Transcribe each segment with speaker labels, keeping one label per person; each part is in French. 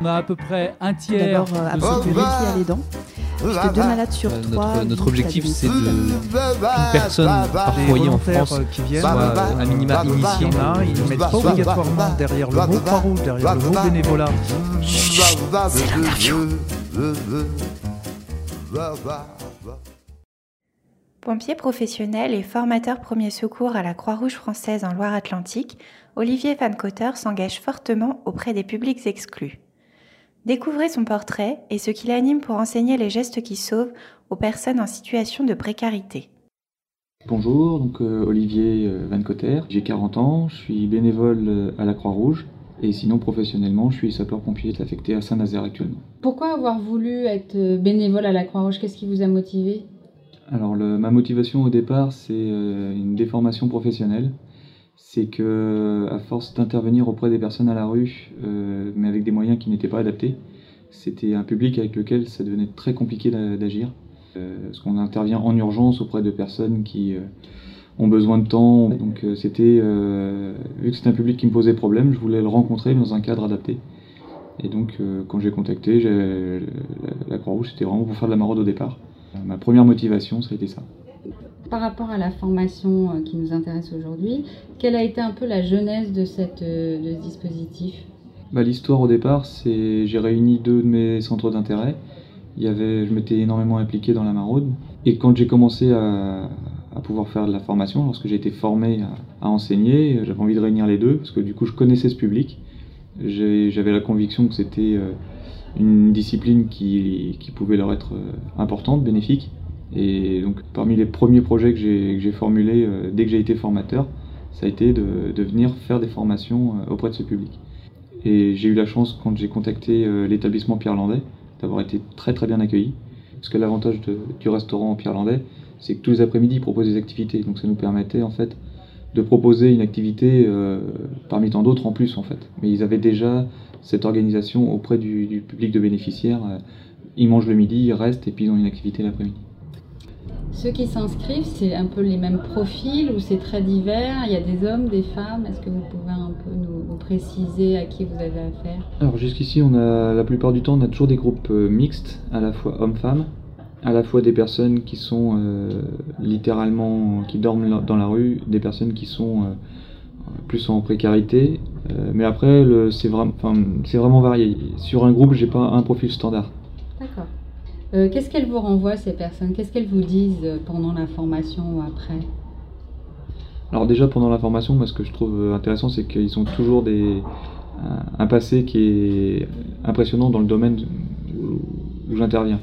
Speaker 1: On a à peu près un tiers.
Speaker 2: D'abord, euh, absolument qui a les dents. Puisque deux malades sur
Speaker 3: Euh,
Speaker 2: trois.
Speaker 3: notre, objectif, c'est de qu'une personne par foyer en France
Speaker 1: euh, qui viennent,
Speaker 3: soit
Speaker 1: euh,
Speaker 3: à minima
Speaker 1: Il y
Speaker 3: initiée.
Speaker 1: ils ne mettent pas obligatoirement derrière le mot Croix-Rouge, derrière le mot bénévolat.
Speaker 4: Pompier professionnel et formateur premier secours à la Croix-Rouge française en Loire-Atlantique, Olivier Van Cotter s'engage fortement auprès des publics exclus. Découvrez son portrait et ce qui l'anime pour enseigner les gestes qui sauvent aux personnes en situation de précarité.
Speaker 5: Bonjour, donc euh, Olivier euh, Van Cotter, j'ai 40 ans, je suis bénévole euh, à la Croix-Rouge et sinon professionnellement je suis sapeur-pompier affecté à Saint-Nazaire actuellement.
Speaker 6: Pourquoi avoir voulu être bénévole à la Croix-Rouge? Qu'est-ce qui vous a motivé?
Speaker 5: Alors le- ma motivation au départ c'est une déformation professionnelle, c'est que à force d'intervenir auprès des personnes à la rue euh, mais avec des moyens qui n'étaient pas adaptés, c'était un public avec lequel ça devenait très compliqué d'a- d'agir. Euh, parce qu'on intervient en urgence auprès de personnes qui euh, ont besoin de temps. Donc c'était, vu que c'était un public qui me posait problème, je voulais le rencontrer dans un cadre adapté. Et donc quand j'ai contacté la, la Croix-Rouge, c'était vraiment pour faire de la maraude au départ. Ma première motivation, ça a été ça.
Speaker 6: Par rapport à la formation euh, qui nous intéresse aujourd'hui, quelle a été un peu la genèse de, euh, ce dispositif?
Speaker 5: Bah, L'histoire au départ, c'est j'ai réuni deux de mes centres d'intérêt. Il y avait, je m'étais énormément impliqué dans la maraude. Et quand j'ai commencé à, pouvoir faire de la formation, lorsque j'ai été formé à, enseigner, j'avais envie de réunir les deux, parce que du coup je connaissais ce public. J'avais la conviction que c'était euh, une discipline qui, pouvait leur être importante, bénéfique. Et donc parmi les premiers projets que j'ai formulés euh, dès que j'ai été formateur, ça a été de, venir faire des formations euh, auprès de ce public. Et j'ai eu la chance, quand j'ai contacté euh, l'établissement Pierre Landais, d'avoir été très très bien accueilli. Parce que l'avantage du restaurant Pierre Landais, c'est que tous les après-midi, ils proposent des activités. Donc ça nous permettait en fait de proposer une activité parmi tant d'autres en plus en fait. Mais ils avaient déjà cette organisation auprès du, public de bénéficiaires. Ils mangent le midi, ils restent et puis ils ont une activité l'après-midi.
Speaker 6: Ceux qui s'inscrivent, c'est un peu les mêmes profils ou c'est très divers? Il y a des hommes, des femmes? Est-ce que vous pouvez un peu nous, nous préciser à qui vous avez affaire?
Speaker 5: Alors jusqu'ici, on a la plupart du temps, on a toujours des groupes euh, mixtes, à la fois hommes-femmes, à la fois des personnes qui sont euh, littéralement qui dorment dans la rue, des personnes qui sont euh, plus en précarité. Euh, mais après, c'est vraiment, vraiment varié. Sur un groupe, j'ai pas un profil standard.
Speaker 6: D'accord. Euh, Qu'est-ce qu'elles vous renvoient, ces personnes? Qu'est-ce qu'elles vous disent euh, pendant la formation ou après?
Speaker 5: Alors déjà pendant la formation, ce que je trouve euh, intéressant, c'est qu'ils ont toujours des, un, passé qui est impressionnant dans le domaine où j'interviens.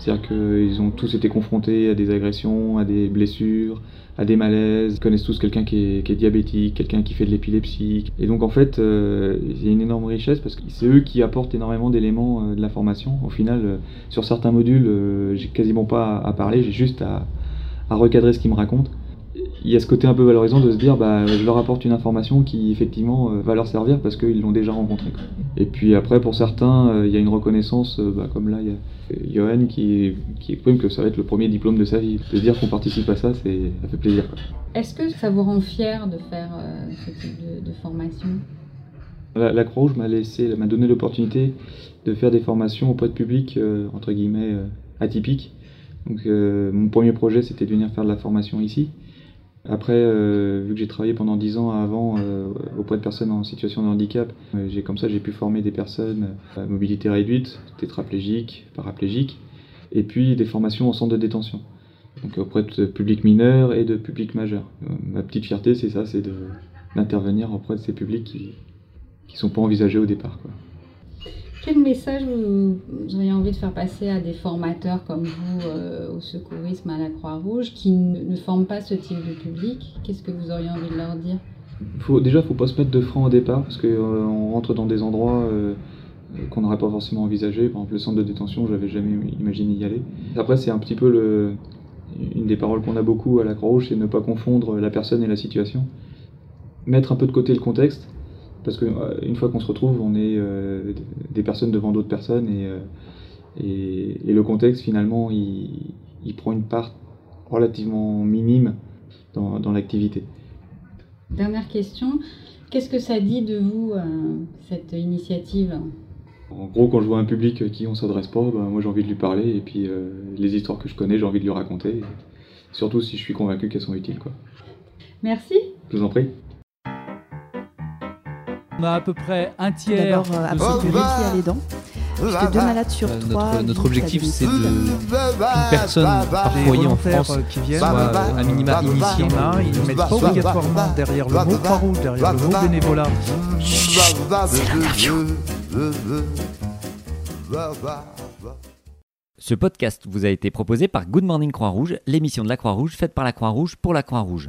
Speaker 5: C'est-à-dire qu'ils ont tous été confrontés à des agressions, à des blessures, à des malaises. Ils connaissent tous quelqu'un qui est, qui est diabétique, quelqu'un qui fait de l'épilepsie. Et donc en fait, euh, il y a une énorme richesse parce que c'est eux qui apportent énormément d'éléments euh, de la formation. Au final, euh, sur certains modules, j'ai quasiment pas à, à parler, j'ai juste à, à recadrer ce qu'ils me racontent il y a ce côté un peu valorisant de se dire bah je leur apporte une information qui effectivement euh, va leur servir parce qu'ils l'ont déjà rencontré. quoi. Et puis après pour certains euh, il y a une reconnaissance euh, bah, comme là il y a Johan qui, qui exprime que ça va être le premier diplôme de sa vie. De se dire qu'on participe à ça c'est ça fait plaisir.
Speaker 6: Est-ce que ça vous rend fier de faire euh, ce type de, de formation?
Speaker 5: La, la Croix-Rouge m'a laissé m'a donné l'opportunité de faire des formations auprès de publics euh, entre guillemets euh, atypiques. Donc euh, mon premier projet c'était de venir faire de la formation ici. Après, euh, vu que j'ai travaillé pendant 10 ans avant euh, auprès de personnes en situation de handicap, euh, j'ai comme ça j'ai pu former des personnes à mobilité réduite, tétraplégiques, paraplégiques, et puis des formations en centre de détention. Donc auprès de publics mineurs et de publics majeurs. Ma petite fierté, c'est ça, c'est d'intervenir auprès de ces publics qui qui sont pas envisagés au départ.
Speaker 6: Quel message vous, auriez envie de faire passer à des formateurs comme vous euh, au secourisme à la Croix-Rouge qui ne, ne forment pas ce type de public? Qu'est-ce que vous auriez envie de leur dire?
Speaker 5: Déjà, faut pas se mettre de frein au départ parce qu'on rentre dans des endroits euh, qu'on n'aurait pas forcément envisagé. Par exemple, le centre de détention, j'avais jamais imaginé y aller. Après, c'est un petit peu une des paroles qu'on a beaucoup à la Croix-Rouge, c'est ne pas confondre la personne et la situation. Mettre un peu de côté le contexte, parce que euh, une fois qu'on se retrouve, on est euh, des personnes devant d'autres personnes et, euh, et, et le contexte finalement, il, il prend une part relativement minime dans, dans l'activité.
Speaker 6: Dernière question, qu'est-ce que ça dit de vous, cette initiative?
Speaker 5: En gros, quand je vois un public à qui on s'adresse pas, bah, moi j'ai envie de lui parler et puis euh, les histoires que je connais, j'ai envie de lui raconter. surtout si je suis convaincu qu'elles sont utiles. Quoi.
Speaker 6: Merci.
Speaker 5: Je vous en prie.
Speaker 3: On a à peu près un tiers.
Speaker 2: D'abord,
Speaker 3: de
Speaker 2: apprendre
Speaker 3: ce
Speaker 2: le
Speaker 3: public.
Speaker 2: métier à l'aidant. Parce que deux malades sur
Speaker 3: Euh,
Speaker 2: trois.
Speaker 3: notre, objectif, c'est de qu'une personne par
Speaker 1: Les
Speaker 3: foyer en France
Speaker 1: euh, qui viennent,
Speaker 3: soit euh, à minima
Speaker 1: il y
Speaker 3: initié.
Speaker 1: en a, ils ne mettent pas obligatoirement derrière le mot Croix-Rouge, derrière le mot bénévolat.
Speaker 7: Ce podcast vous a été proposé par Good Morning Croix-Rouge, l'émission de la Croix-Rouge faite par la Croix-Rouge pour la Croix-Rouge.